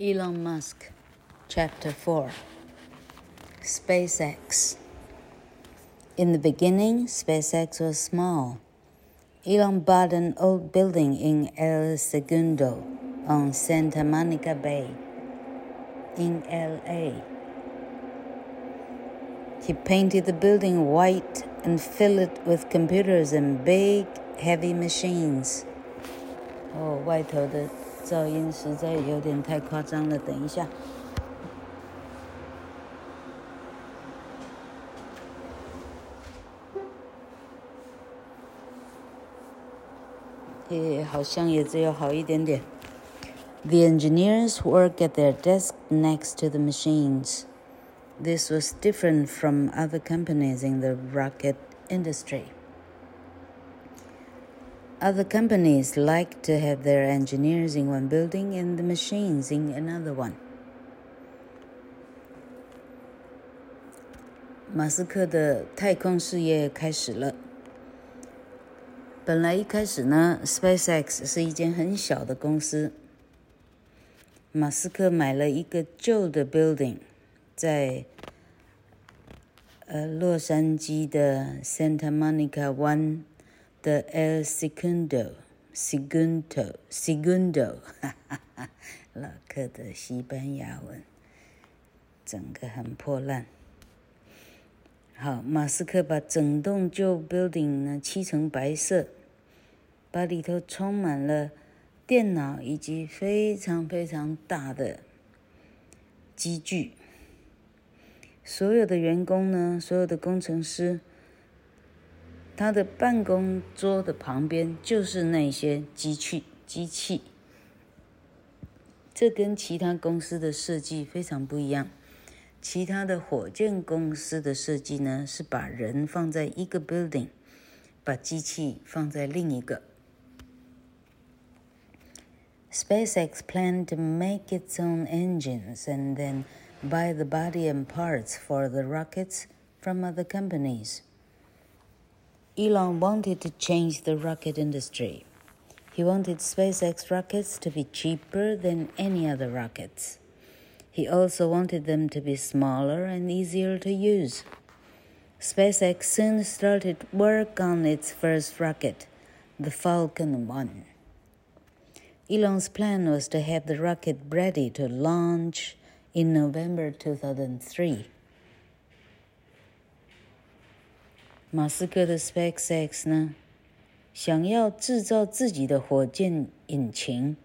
Elon Musk, Chapter 4 SpaceX. In the beginning, SpaceX was small. Elon bought an old building in El Segundo on Santa Monica Bay in LA. He painted the building white and filled it with computers and big, heavy machines. 哦，外头的 噪音实在有点太夸张了。等一下，诶，好像也只有好一点点。The engineers work at their desk next to the machines. This was different from other companies in the rocket industry. Other companies like to have their engineers in one building and the machines in another one. 马斯克的太空事业开始了。本来一开始呢，SpaceX 是一间很小的公司。马斯克买了一个旧的 building，在呃洛杉矶的 Santa Monica One。 The el Segundo，Segundo，Segundo，哈哈哈，老克的西班牙文，整个很破烂。好，马斯克把整栋旧 building 呢漆成白色，把里头充满了电脑以及非常非常大的机具。所有的员工呢，所有的工程师。他的办公桌的旁边就是那些机器，机器。这跟其他公司的设计非常不一样。其他的火箭公司的设计呢，是把人放在一个 building，把机器放在另一个。SpaceX planned to make its own engines and then buy the body and parts for the rockets from other companies. Elon wanted to change the rocket industry. He wanted SpaceX rockets to be cheaper than any other rockets. He also wanted them to be smaller and easier to use. SpaceX soon started work on its first rocket, the Falcon 1. Elon's plan was to have the rocket ready to launch in November 2003. 马斯克的 SpaceX 呢，想要制造自己的火箭引擎，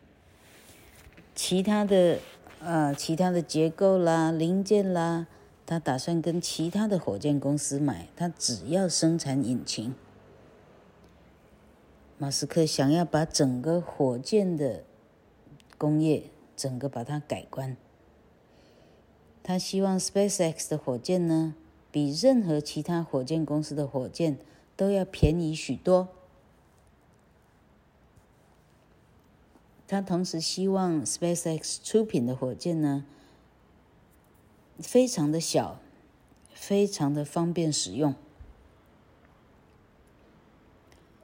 其他的呃其他的结构啦、零件啦，他打算跟其他的火箭公司买，他只要生产引擎。马斯克想要把整个火箭的工业整个把它改观，他希望 SpaceX 的火箭呢，比任何其他火箭公司的火箭都要便宜许多。他同时希望 SpaceX 出品的火箭呢，非常的小，非常的方便使用。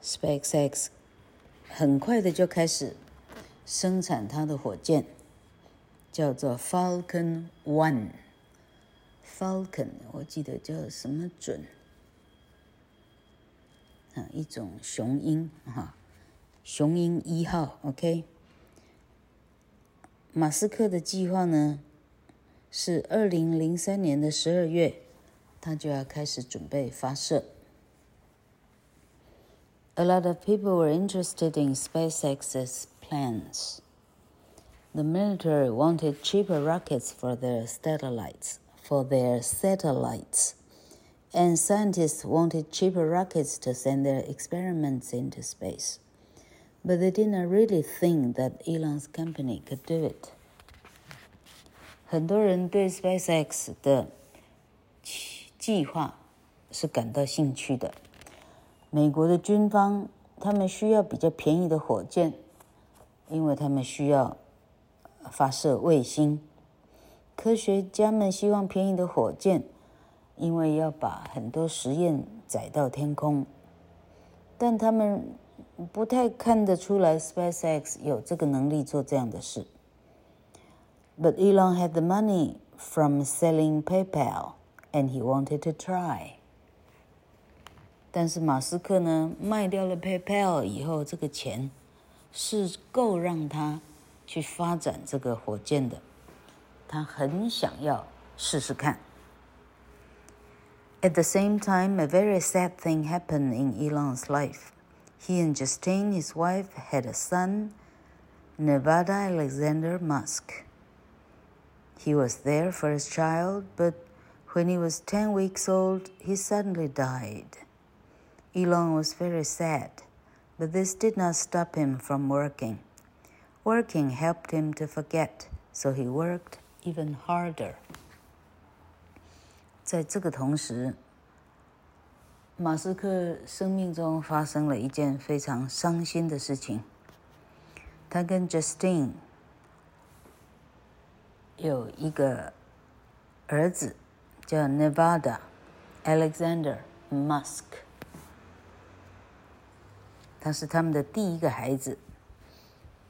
SpaceX 很快的就开始生产它的火箭，叫做 Falcon One。Falcon，我记得叫什么准啊？一种雄鹰哈，雄鹰一号。OK，马斯克的计划呢是二零零三年的十二月，他就要开始准备发射。A lot of people were interested in SpaceX's plans. The military wanted cheaper rockets for their satellites. for their satellites, and scientists wanted cheaper rockets to send their experiments into space. But they did not really think that Elon's company could do it. 很多人对 SpaceX 的计划是感到兴趣的。美国的军方他们需要比较便宜的火箭，因为他们需要发射卫星。 科学家们希望便宜的火箭，因为要把很多实验载到天空，但他们不太看得出来，SpaceX 有这个能力做这样的事。But Elon had the money from selling PayPal, and he wanted to try. 但是马斯克呢，卖掉了 PayPal 以后，这个钱是够让他去发展这个火箭的。他很想要试试看。At the same time, a very sad thing happened in Elon's life. He and Justine, his wife, had a son, Nevada Alexander Musk. He was their first child, but when he was 10 weeks old, he suddenly died. Elon was very sad, but this did not stop him from working. Working helped him to forget, so he worked even harder. 在这个同时，马斯克生命中发生了一件非常伤心的事情。他跟 Justin 有一个儿子，叫 Nevada Alexander Musk。他是他们的第一个孩子，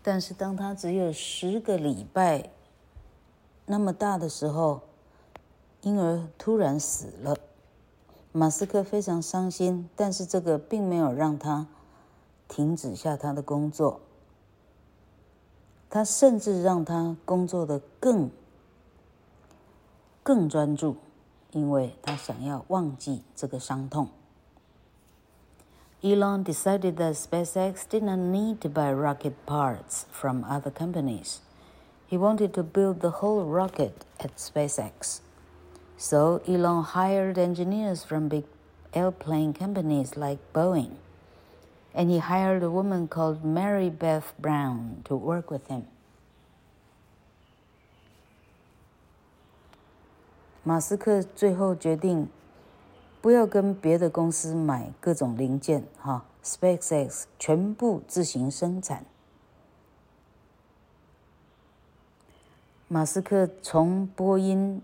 但是当他只有十个礼拜那么大的时候，婴儿突然死了。马斯克非常伤心，但是这个并没有让他停止下他的工作。他甚至让他工作得更更专注，因为他想要忘记这个伤痛。Elon decided that SpaceX didn't need to buy rocket parts from other companies. He wanted to build the whole rocket at SpaceX. So Elon hired engineers from big airplane companies like Boeing. And he hired a woman called Mary Beth Brown to work with him. 马斯克最后决定。不要跟别的公司买各种零件，哈，SpaceX 全部自行生产。 马斯克从波音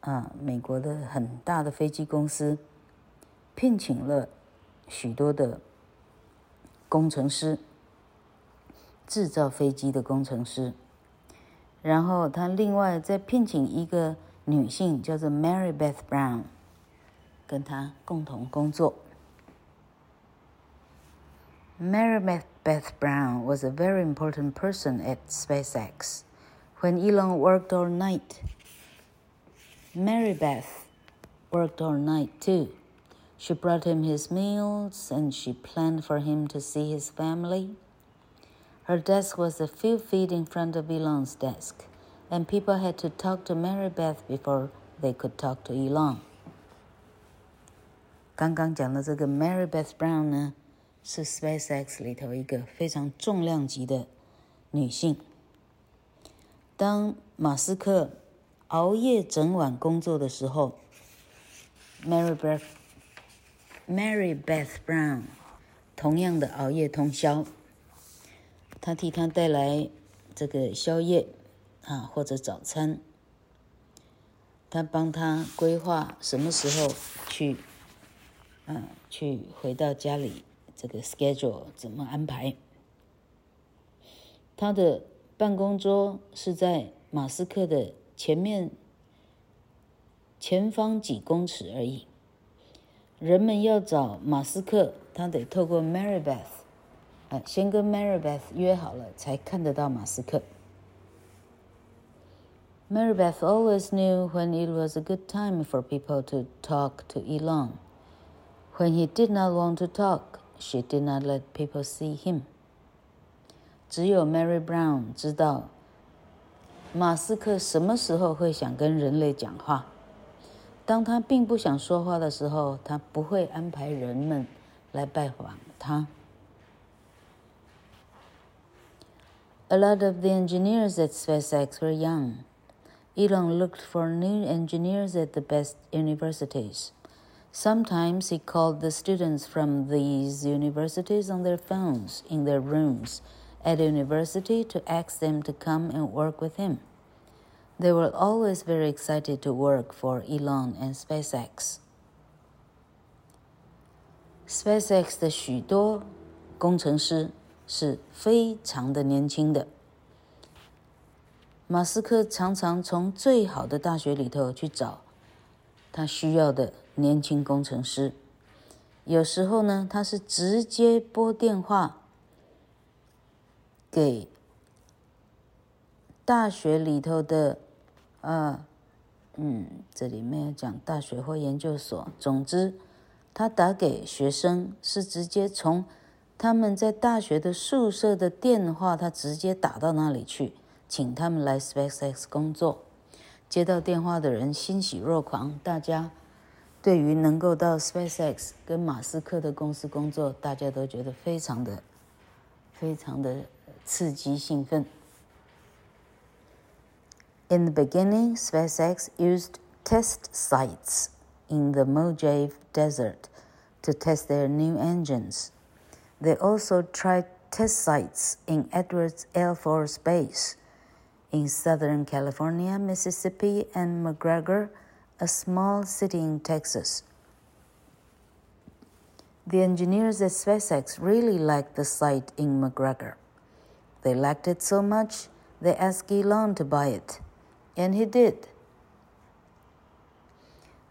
啊，美国的很大的飞机公司，聘请了许多的工程师，制造飞机的工程师。然后他另外再聘请一个女性，叫做 Mary Beth Brown。跟他共同工作。Mary Beth Brown was a very important person at SpaceX. When Elon worked all night, Mary Beth worked all night too. She brought him his meals and she planned for him to see his family. Her desk was a few feet in front of Elon's desk, and people had to talk to Mary Beth before they could talk to Elon. 刚刚讲的这个 Mary Beth Brown 呢，是 SpaceX 里头一个非常重量级的女性。 当马斯克熬夜整晚工作的时候，Mary Beth Mary Beth Brown 同样的熬夜通宵，他替他带来这个宵夜啊或者早餐，他帮他规划什么时候去。嗯，去回到家里，这个 schedule 怎么安排？他的办公桌是在马斯克的前面，前方几公尺而已。人们要找马斯克，他得透过 Mary Beth，啊，先跟 Mary Beth 约好了，才看得到马斯克。Mary Beth always knew when it was a good time for people to talk to Elon. When he did not want to talk, she did not let people see him. 只有 Mary Brown 知道，马斯克什么时候会想跟人类讲话。当他并不想说话的时候，他不会安排人们来拜访他。A lot of the engineers at SpaceX were young. Elon looked for new engineers at the best universities. Sometimes he called the students from these universities on their phones in their rooms at the university to ask them to come and work with him. They were always very excited to work for Elon and SpaceX. SpaceX 的许多工程师是非常的年轻的。 马斯克常常从最好的大学里头去找他需要的年轻工程师。有时候呢，他是直接拨电话 给大学里头的，啊，嗯，这里没有讲大学或研究所。总之，他打给学生是直接从他们在大学的宿舍的电话，他直接打到那里去。请他们来 SpaceX 工作，接到电话的人欣喜若狂。大家对于能够到 SpaceX 跟马斯克的公司工作，大家都觉得非常的、非常的 刺激兴奋。In the beginning, SpaceX used test sites in the Mojave Desert to test their new engines. They also tried test sites in Edwards Air Force Base. In Southern California, Mississippi, and McGregor, a small city in Texas. The engineers at SpaceX really liked the site in McGregor. They liked it so much they asked Elon to buy it, and he did.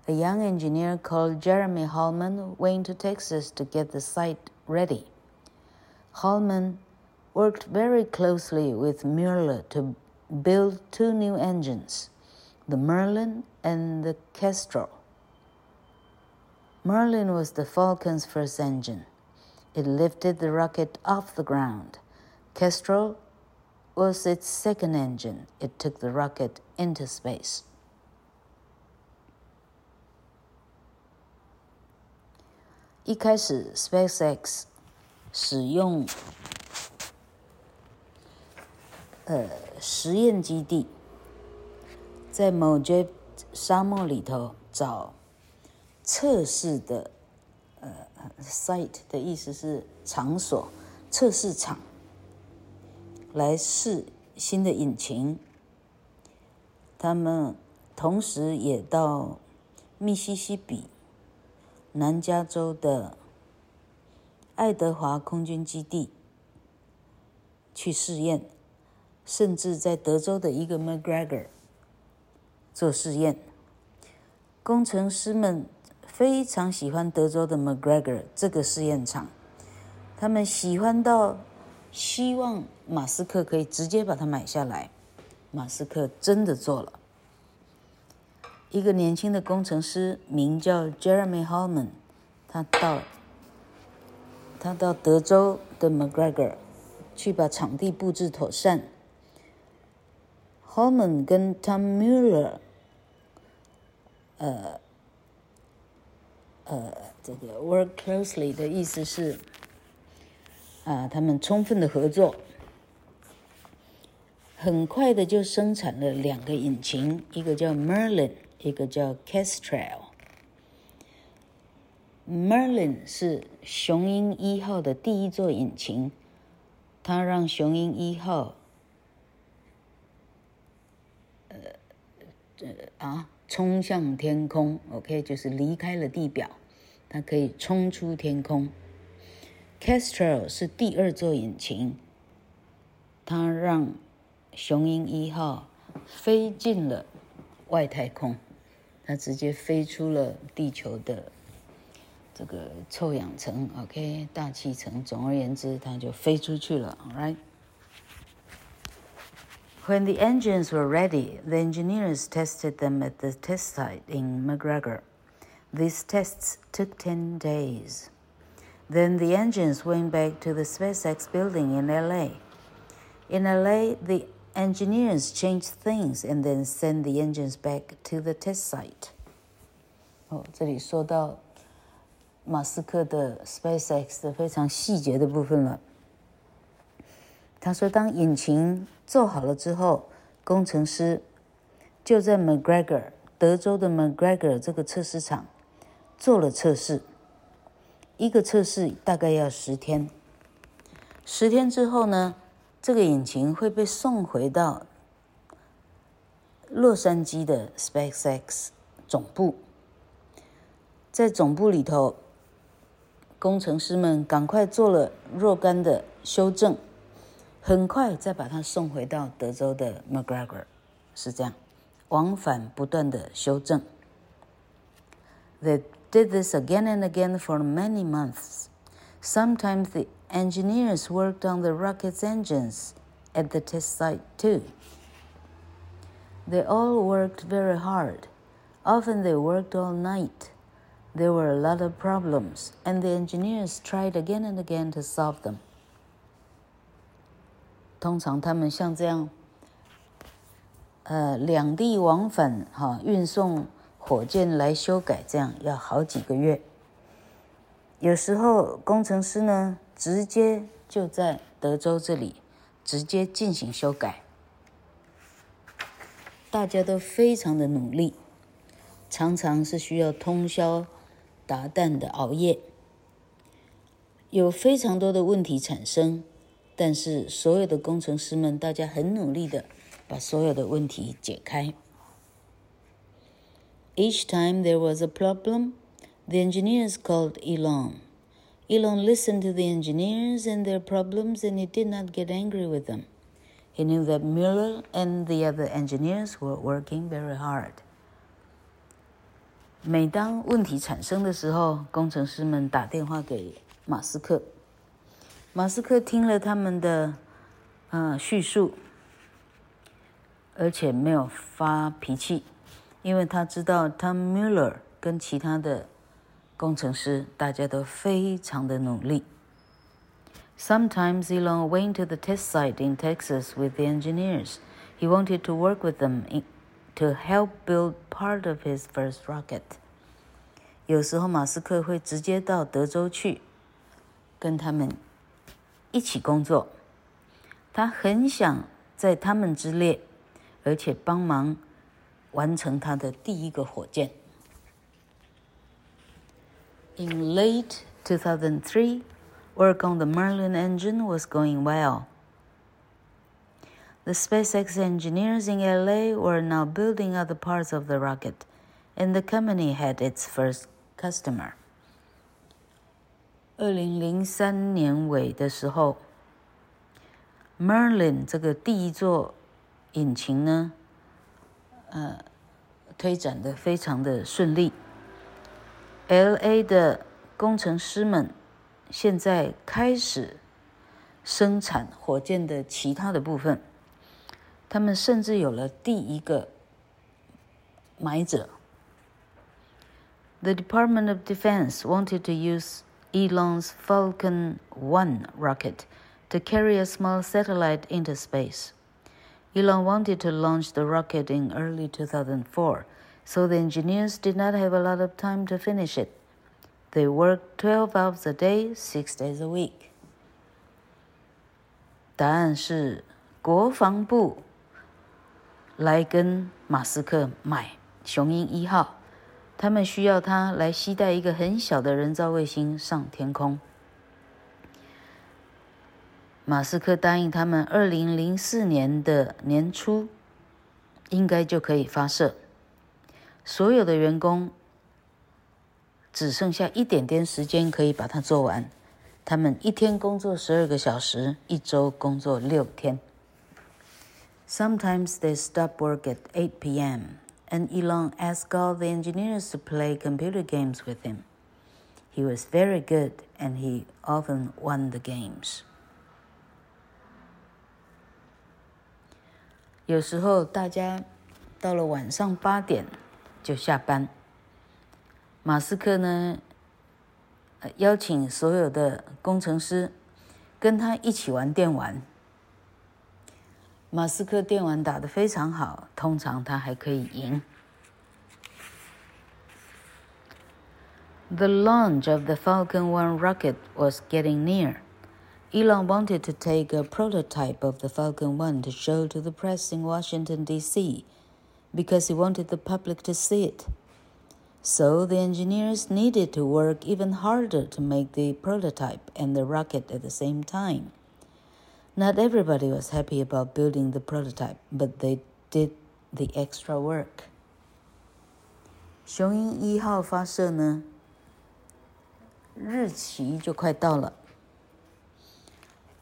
A young engineer called Jeremy Hallman went to Texas to get the site ready. Hallman worked very closely with Mueller to build two new engines, the Merlin and the Kestrel. Merlin was the Falcon's first engine. It lifted the rocket off the ground. Kestrel was its second engine. It took the rocket into space. 一开始，SpaceX 使用呃，实验基地在某 J 沙漠里头找测试的呃 site 的意思是场所，测试场 来试新的引擎。他们同时也到密西西比、南加州的爱德华空军基地去试验。甚至在德州的一个 McGregor 做试验，工程师们非常喜欢德州的 McGregor 这个试验场，他们喜欢到希望马斯克可以直接把它买下来。马斯克真的做了，一个年轻的工程师名叫 Jeremy Hallman，他到他到德州的 McGregor 去把场地布置妥善。Hallman 跟 Tom Mueller，呃，呃，这个 work closely 的意思是，啊，他们充分的合作，很快的就生产了两个引擎，一个叫 Merlin，一个叫 Kestrel。Merlin 是雄鹰一号的第一座引擎，它让雄鹰一号。呃啊，冲向天空，OK，就是离开了地表，它可以冲出天空。Kestrel 是第二座引擎，它让雄鹰一号飞进了外太空，它直接飞出了地球的这个臭氧层，OK，大气层。总而言之，它就飞出去了，All right。When the engines were ready, the engineers tested them at the test site in McGregor. These tests took 10 days. Then the engines went back to the SpaceX building in LA. In LA, the engineers changed things and then sent the engines back to the test site. 哦，这里说到马斯克的 SpaceX 的非常细节的部分了。他说，当引擎做好了之后，工程师就在 McGregor 德州的 McGregor 这个测试场做了测试。 一个测试大概要十天，十天之后呢，这个引擎会被送回到洛杉矶的 SpaceX 总部。在总部里头，工程师们赶快做了若干的修正。很快再把它送回到德州的 McGregor，是这样，往返不断的修正。The did this again and again for many months. Sometimes the engineers worked on the rocket's engines at the test site too. They all worked very hard. Often they worked all night. There were a lot of problems, and the engineers tried again and again to solve them. 通常他们像这样，呃，两地往返哈，运送 火箭来修改，这样要好几个月。有时候工程师呢，直接就在德州这里直接进行修改。大家都非常的努力，常常是需要通宵达旦的熬夜，有非常多的问题产生。但是所有的工程师们，大家很努力的把所有的问题解开。Each time there was a problem, the engineers called Elon. Elon listened to the engineers and their problems, and he did not get angry with them. He knew that Mueller and the other engineers were working very hard. 每当问题产生的时候，工程师们打电话给马斯克。马斯克听了他们的，呃，叙述，而且没有发脾气， 因为他知道 Tom Mueller 跟其他的工程师大家都非常的努力。Sometimes Elon went to the test site in Texas with the engineers. He wanted to work with them to help build part of his first rocket. 有时候马斯克会直接到德州去，跟他们。一起工作，他很想在他们之列，而且帮忙完成他的第一个火箭。In late 2003, work on the Merlin engine was going well. The SpaceX engineers in LA were now building other parts of the rocket, and the company had its first customer. 二零零三年尾的时候，Merlin 这个第一座引擎呢， 呃，推展的非常的顺利。LA 的工程师们现在开始生产火箭的其他的部分，他们甚至有了第一个买者。The Department of Defense wanted to use Elon's Falcon 1 rocket to carry a small satellite into space. Elon wanted to launch the rocket in early 2004, so the engineers did not have a lot of time to finish it. They worked 12 hours a day, six days a week. 答案是国防部来跟马斯克买雄鹰一号。他们需要他来携带一个很小的人造卫星上天空。 马斯克答应他们，二零零四年的年初应该就可以发射。所有的员工只剩下一点点时间可以把它做完。他们一天工作十二个小时，一周工作六天。Sometimes they stop work at 8 p.m. and Elon asked all the engineers to play computer games with him. He was very good, and he often won the games. 有时候大家到了晚上八点就下班。马斯克呢，邀请所有的工程师跟他一起玩电玩。马斯克电玩打得非常好，通常他还可以赢。The launch of the Falcon 1 rocket was getting near. Elon wanted to take a prototype of the Falcon 1 to show to the press in Washington, D.C., because he wanted the public to see it. So the engineers needed to work even harder to make the prototype and the rocket at the same time. Not everybody was happy about building the prototype, but they did the extra work. 雄鹰一号发射呢，日期就快到了。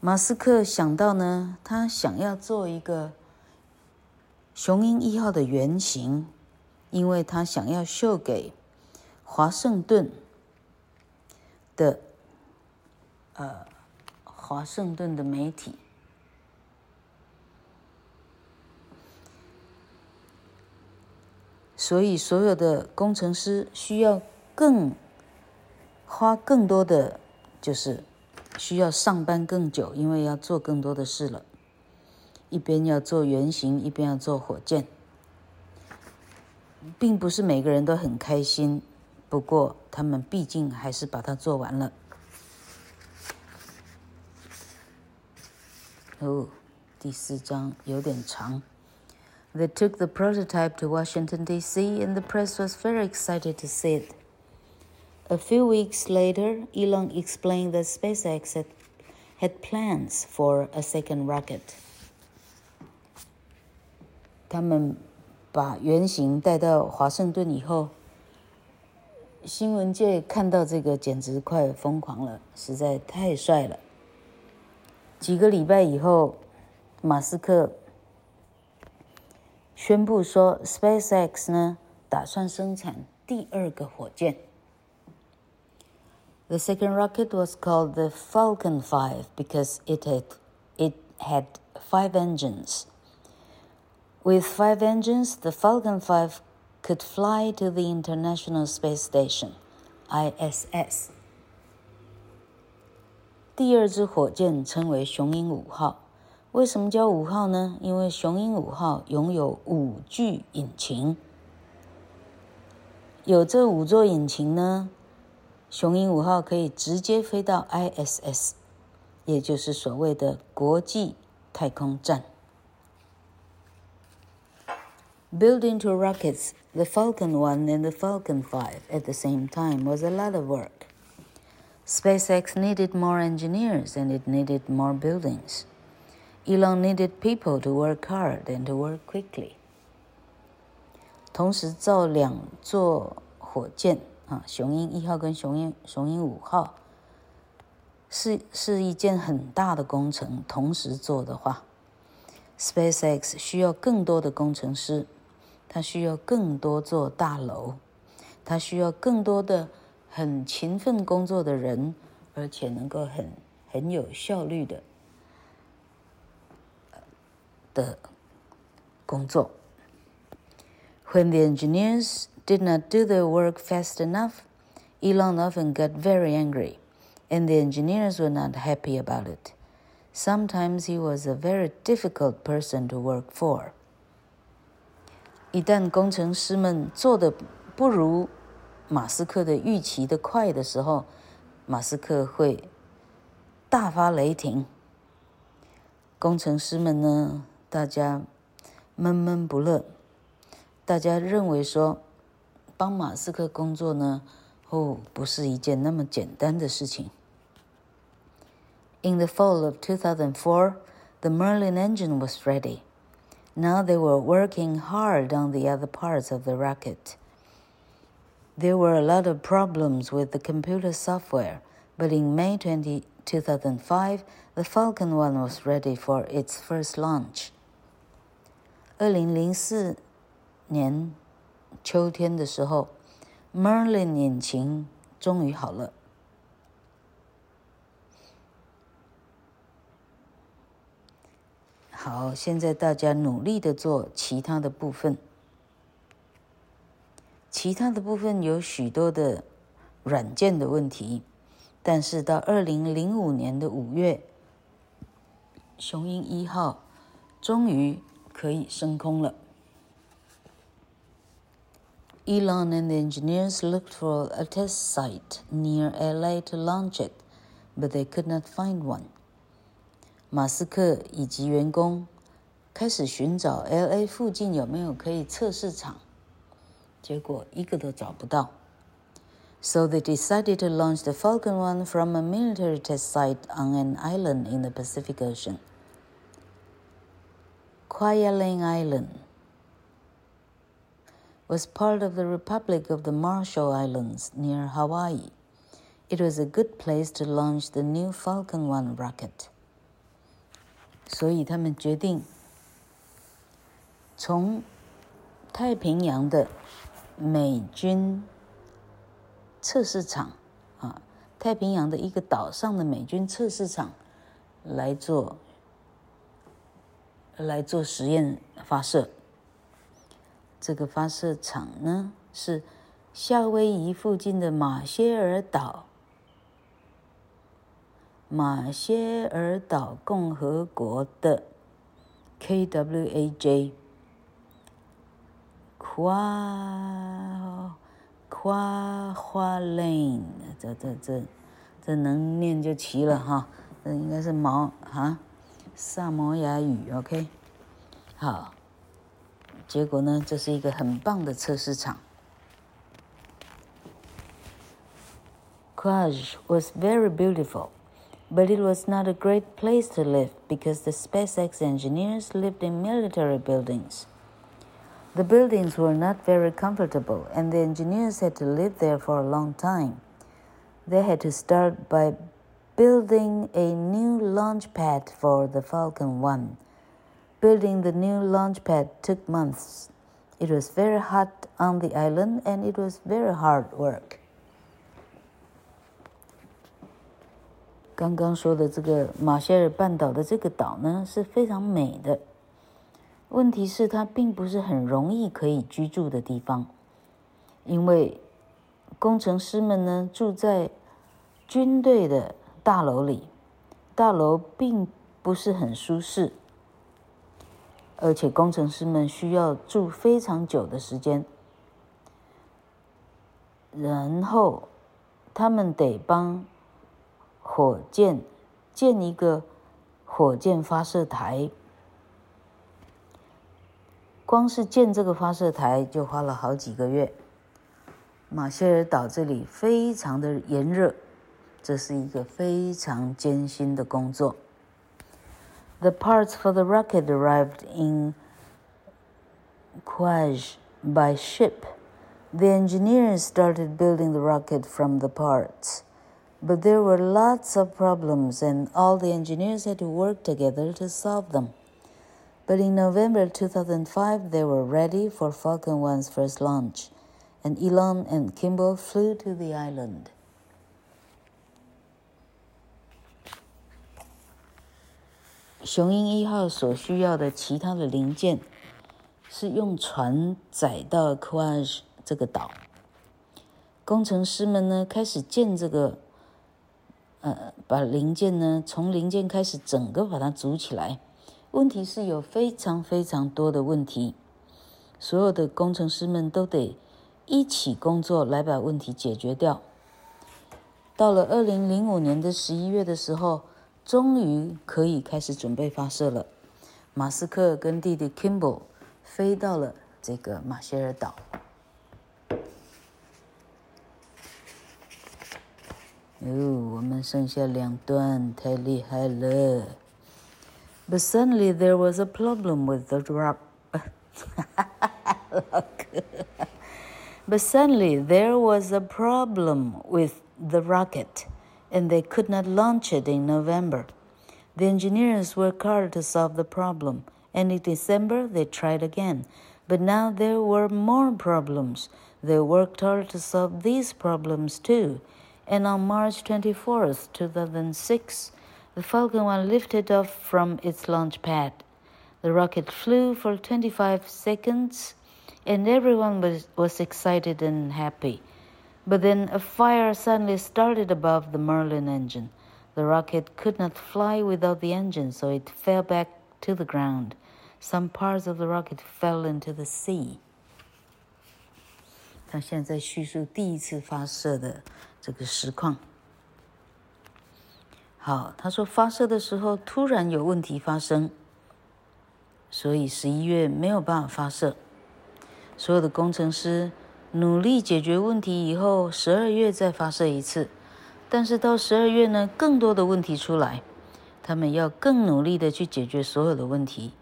马斯克想到呢，他想要做一个雄鹰一号的原型，因为他想要秀给华盛顿的呃华盛顿的媒体，所以所有的工程师需要更花更多的就是。需要上班更久，因为要做更多的事了。一边要做原型，一边要做火箭，并不是每个人都很开心。不过他们毕竟还是把它做完了。哦，第四章有点长。They took the prototype to Washington D.C. and the press was very excited to see it. A few weeks later, Elon explained that SpaceX had, plans for a second rocket. 他们把原型带到华盛顿以后，新闻界看到这个简直快疯狂了，实在太帅了。几个礼拜以后，马斯克宣布说，SpaceX 呢打算生产第二个火箭。The second rocket was called the Falcon 5 because it had, it had five engines. With five engines, the Falcon 5 could fly to the International Space Station, ISS. 第二支火箭称为雄鹰五号。为什么叫五号呢？因为雄鹰五号拥有五具引擎。有这五座引擎呢， 雄鹰五号可以直接飞到 ISS，也就是所谓的国际太空站。Building two rockets, the Falcon 1 and the Falcon 5 at the same time was a lot of work. SpaceX needed more engineers and it needed more buildings. Elon needed people to work hard and to work quickly. 同时造两座火箭。 啊，雄鹰一号跟雄鹰雄鹰五号是是一件很大的工程，同时做的话，SpaceX 需要更多的工程师，它需要更多座大楼，它需要更多的很勤奋工作的人，而且能够很很有效率的的工作。When the engineers did not do their work fast enough, Elon often got very angry, and the engineers were not happy about it. Sometimes he was a very difficult person to work for. 一旦工程师们做的不如马斯克的预期的快的时候，马斯克会大发雷霆。工程师们呢，大家闷闷不乐，大家认为说。 帮马斯克工作呢，哦，不是一件那么简单的事情。In the fall of 2004, the Merlin engine was ready. Now they were working hard on the other parts of the rocket. There were a lot of problems with the computer software, but in May 20, 2005, the Falcon 1 was ready for its first launch. 二零零四年。 秋天的时候，Merlin 引擎终于好了。好，现在大家努力的做其他的部分。其他的部分有许多的软件的问题，但是到二零零五年的五月，雄鹰一号终于可以升空了。Elon and the engineers looked for a test site near LA to launch it, but they could not find one. 马斯克以及员工开始寻找 LA 附近有没有可以测试场，结果一个都找不到。So they decided to launch the Falcon 1 from a military test site on an island in the Pacific Ocean. Kwajalein Island was part of the Republic of the Marshall Islands near Hawaii. It was a good place to launch the new Falcon 1 rocket. 所以他们决定从太平洋的美军测试场啊，太平洋的一个岛上的美军测试场来做来做实验发射。 这个发射场呢是夏威夷附近的马歇尔岛，马歇尔岛共和国的 KWAJ。夸夸花 lane，这这这这能念就齐了哈，这应该是毛哈萨摩亚语，OK，好，结果呢，这是一个很棒的测试场。Kwajalein was very beautiful, but it was not a great place to live because the SpaceX engineers lived in military buildings. The buildings were not very comfortable, and the engineers had to live there for a long time. They had to start by building a new launch pad for the Falcon 1. Building the new launch pad took months. It was very hot on the island, and it was very hard work. 刚刚说的这个马歇尔半岛的这个岛呢，是非常美的。问题是，它并不是很容易可以居住的地方，因为工程师们呢住在军队的大楼里，大楼并不是很舒适，而且工程师们需要住非常久的时间，然后他们得帮火箭建一个火箭发射台。光是建这个发射台就花了好几个月。马歇尔岛这里非常的炎热，这是一个非常艰辛的工作。The parts for the rocket arrived in Kwajalein by ship. The engineers started building the rocket from the parts, but there were lots of problems, and all the engineers had to work together to solve them. But in November 2005, they were ready for Falcon 1's first launch, and Elon and Kimball flew to the island. 雄鹰一号所需要的其他的零件是用船载到 Kwajalein 这个岛。工程师们呢开始建这个，呃，把零件呢从零件开始整个把它组起来。问题是有非常非常多的问题，所有的工程师们都得一起工作来把问题解决掉。到了二零零五年的十一月的时候，终于可以开始准备发射了。马斯克跟弟弟 Kimball 飞到了这个马歇尔岛。哦，我们剩下两段，太厉害了。But suddenly there was a problem with the drop. but suddenly there was a problem with the rocket, and they could not launch it in November. The engineers worked hard to solve the problem, and in December they tried again. But now there were more problems. They worked hard to solve these problems too. And on March 24th, 2006, the Falcon 1 lifted off from its launch pad. The rocket flew for 25 seconds, and everyone was, was excited and happy. But then a fire suddenly started above the Merlin engine. The rocket could not fly without the engine, so it fell back to the ground. Some parts of the rocket fell into the sea. 他现在叙述第一次发射的这个实况。好，他说发射的时候突然有问题发生，所以十一月没有办法发射。所有的工程师 努力解决问题以后，十二月再发射一次。但是到十二月呢，更多的问题出来，他们要更努力的去解决所有的问题，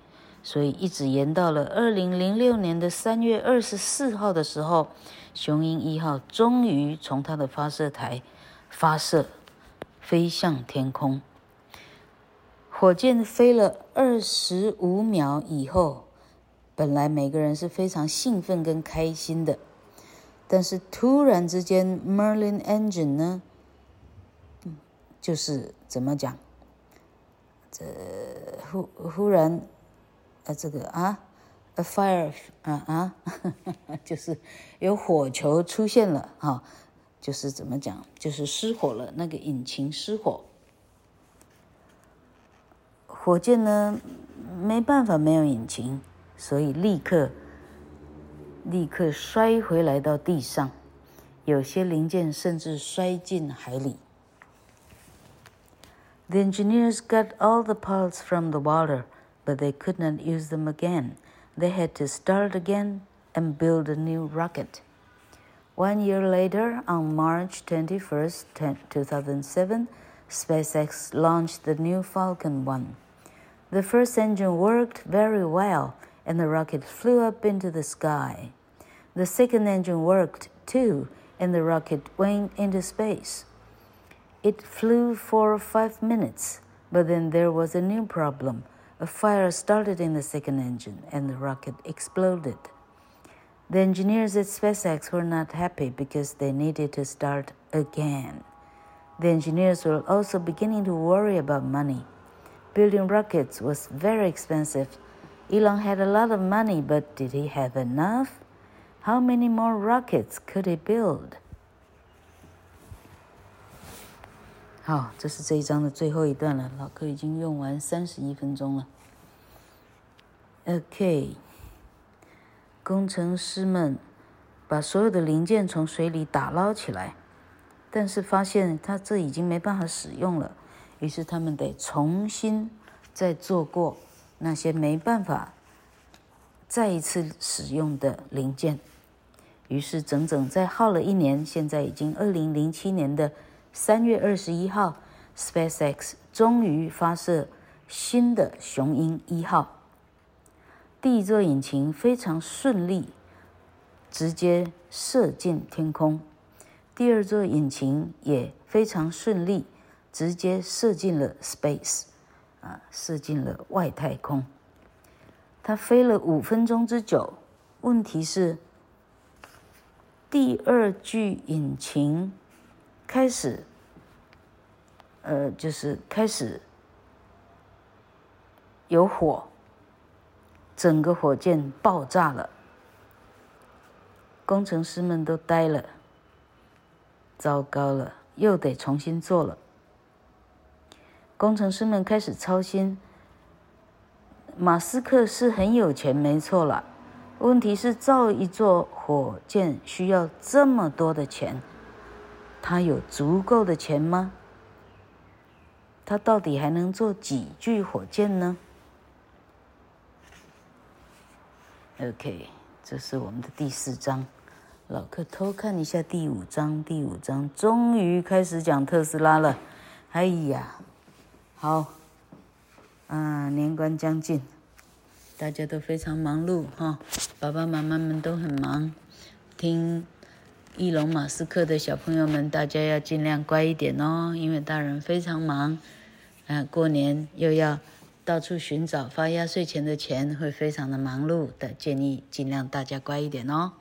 所以一直延到了二零零六年的三月二十四号的时候，雄鹰一号终于从它的发射台发射。飞向天空，火箭飞了二十五秒以后，本来每个人是非常兴奋跟开心的，但是突然之间，Merlin engine 呢，就是怎么讲？这忽忽然，呃，这个啊，a fire 啊啊，就是有火球出现了哈，就是怎么讲？就是失火了，那个引擎失火，火箭呢没办法没有引擎，所以立刻立刻摔回来到地上，有些零件甚至摔进海里。The engineers got all the parts from the water, but they could not use them again. They had to start again and build a new rocket. One year later, on March 21st, 2007, SpaceX launched the new Falcon 1. The first engine worked very well, and the rocket flew up into the sky. The second engine worked too, and the rocket went into space. It flew for five minutes, but then there was a new problem. A fire started in the second engine and the rocket exploded. The engineers at SpaceX were not happy because they needed to start again. The engineers were also beginning to worry about money. Building rockets was very expensive. Elon had a lot of money, but did he have enough? How many more rockets could he build? 好，这是这一章的最后一段了。老柯已经用完三十一分钟了。OK，工程师们把所有的零件从水里打捞起来，但是发现他这已经没办法使用了，于是他们得重新再做过那些没办法再一次使用的零件。于是整整再耗了一年，现在已经二零零七年的。三月二十一号，SpaceX 终于发射新的雄鹰一号。第一座引擎非常顺利，直接射进天空；第二座引擎也非常顺利，直接射进了 space，啊，射进了外太空。它飞了五分钟之久。问题是，第二具引擎。开始，呃，就是开始有火，整个火箭爆炸了，工程师们都呆了，糟糕了，又得重新做了。工程师们开始操心，马斯克是很有钱，没错了，问题是造一座火箭需要这么多的钱。他有足够的钱吗？他到底还能做几具火箭呢？OK，这是我们的第四章。老客偷看一下第五章，第五章终于开始讲特斯拉了。哎呀，好，啊，年关将近，大家都非常忙碌哈，爸爸妈妈们都很忙，听。伊隆马斯克的小朋友们，大家要尽量乖一点哦，因为大人非常忙。啊，过年又要到处寻找发压岁钱的钱，会非常的忙碌的。建议尽量大家乖一点哦。